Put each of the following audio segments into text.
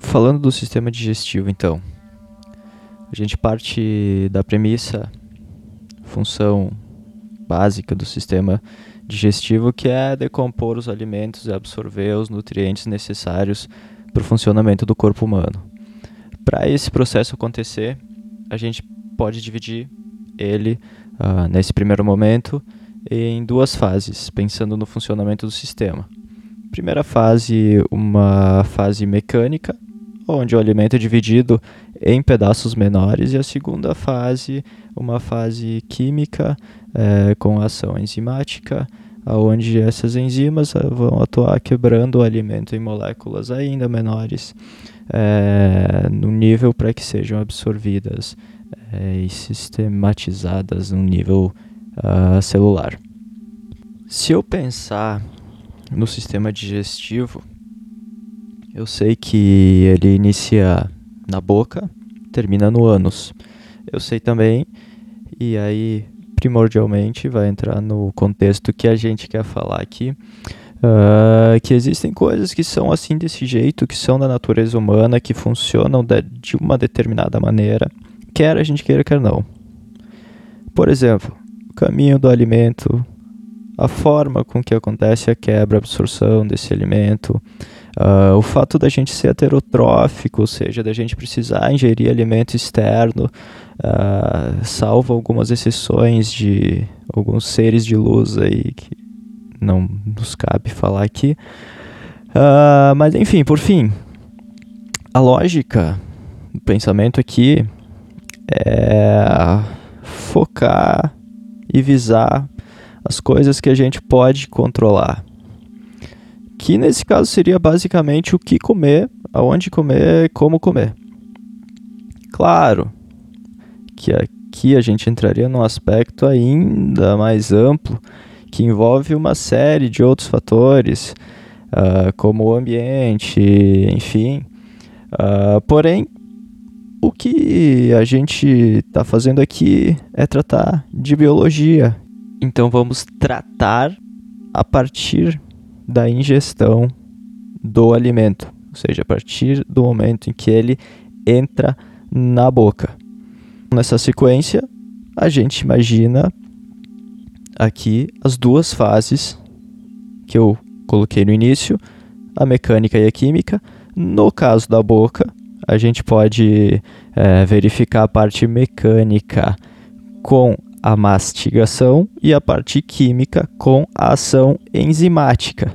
Falando do sistema digestivo, então, a gente parte da premissa, função básica do sistema digestivo, que é decompor os alimentos e absorver os nutrientes necessários para o funcionamento do corpo humano. Para esse processo acontecer, a gente pode dividir ele, uh, nesse primeiro momento, em duas fases, pensando no funcionamento do sistema. Primeira fase, uma fase mecânica, onde o alimento é dividido em pedaços menores, e a segunda fase, uma fase química é, com ação enzimática, onde essas enzimas eh, vão atuar quebrando o alimento em moléculas ainda menores, é, no nível para que sejam absorvidas é, e sistematizadas no nível uh, celular. Se eu pensar no sistema digestivo, eu sei que ele inicia na boca, termina no ânus. Eu sei também, e aí primordialmente vai entrar no contexto que a gente quer falar aqui, uh, que existem coisas que são assim desse jeito, que são da natureza humana, que funcionam de, de uma determinada maneira, quer a gente queira, quer não. Por exemplo, o caminho do alimento, a forma com que acontece a quebra, a absorção desse alimento, Uh, o fato da gente ser heterotrófico, ou seja, da gente precisar ingerir alimento externo, uh, salvo algumas exceções de alguns seres de luz aí que não nos cabe falar aqui. Uh, mas enfim, por fim, a lógica do pensamento aqui é focar e visar as coisas que a gente pode controlar que nesse caso seria basicamente o que comer, aonde comer, como comer. Claro que aqui a gente entraria num aspecto ainda mais amplo que envolve uma série de outros fatores, uh, como o ambiente, enfim. Uh, porém, o que a gente está fazendo aqui é tratar de biologia. Então vamos tratar a partir da ingestão do alimento, ou seja, a partir do momento em que ele entra na boca. Nessa sequência, a gente imagina aqui as duas fases que eu coloquei no início, a mecânica e a química. No caso da boca, a gente pode é, verificar a parte mecânica com a mastigação e a parte química com a ação enzimática.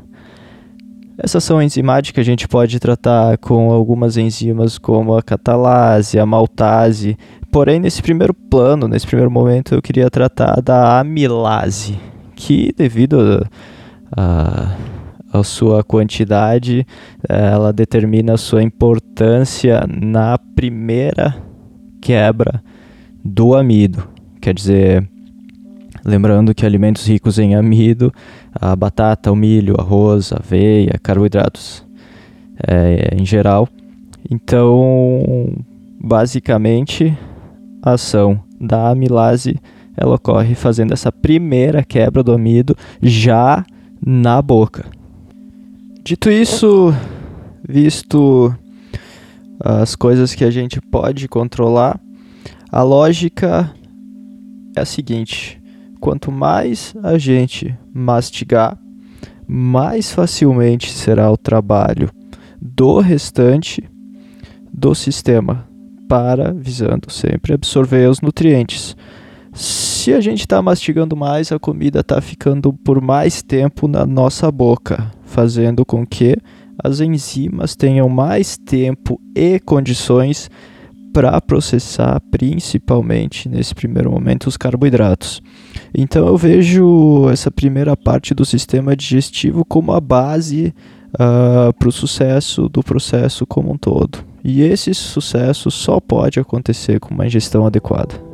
Essa ação enzimática a gente pode tratar com algumas enzimas como a catalase, a maltase. Porém, nesse primeiro plano, nesse primeiro momento, eu queria tratar da amilase, que devido a, a, sua quantidade, ela determina a sua importância na primeira quebra do amido. Quer dizer, lembrando que alimentos ricos em amido, a batata, o milho, arroz, aveia, carboidratos é, em geral. Então, basicamente, a ação da amilase ela ocorre fazendo essa primeira quebra do amido já na boca. Dito isso, visto as coisas que a gente pode controlar, a lógica é a seguinte: quanto mais a gente mastigar, mais facilmente será o trabalho do restante do sistema para visando sempre absorver os nutrientes. Se a gente está mastigando mais, a comida está ficando por mais tempo na nossa boca, fazendo com que as enzimas tenham mais tempo e condições para processar principalmente nesse primeiro momento os carboidratos. Então eu vejo essa primeira parte do sistema digestivo como a base uh, ah, para o sucesso do processo como um todo. E esse sucesso só pode acontecer com uma ingestão adequada.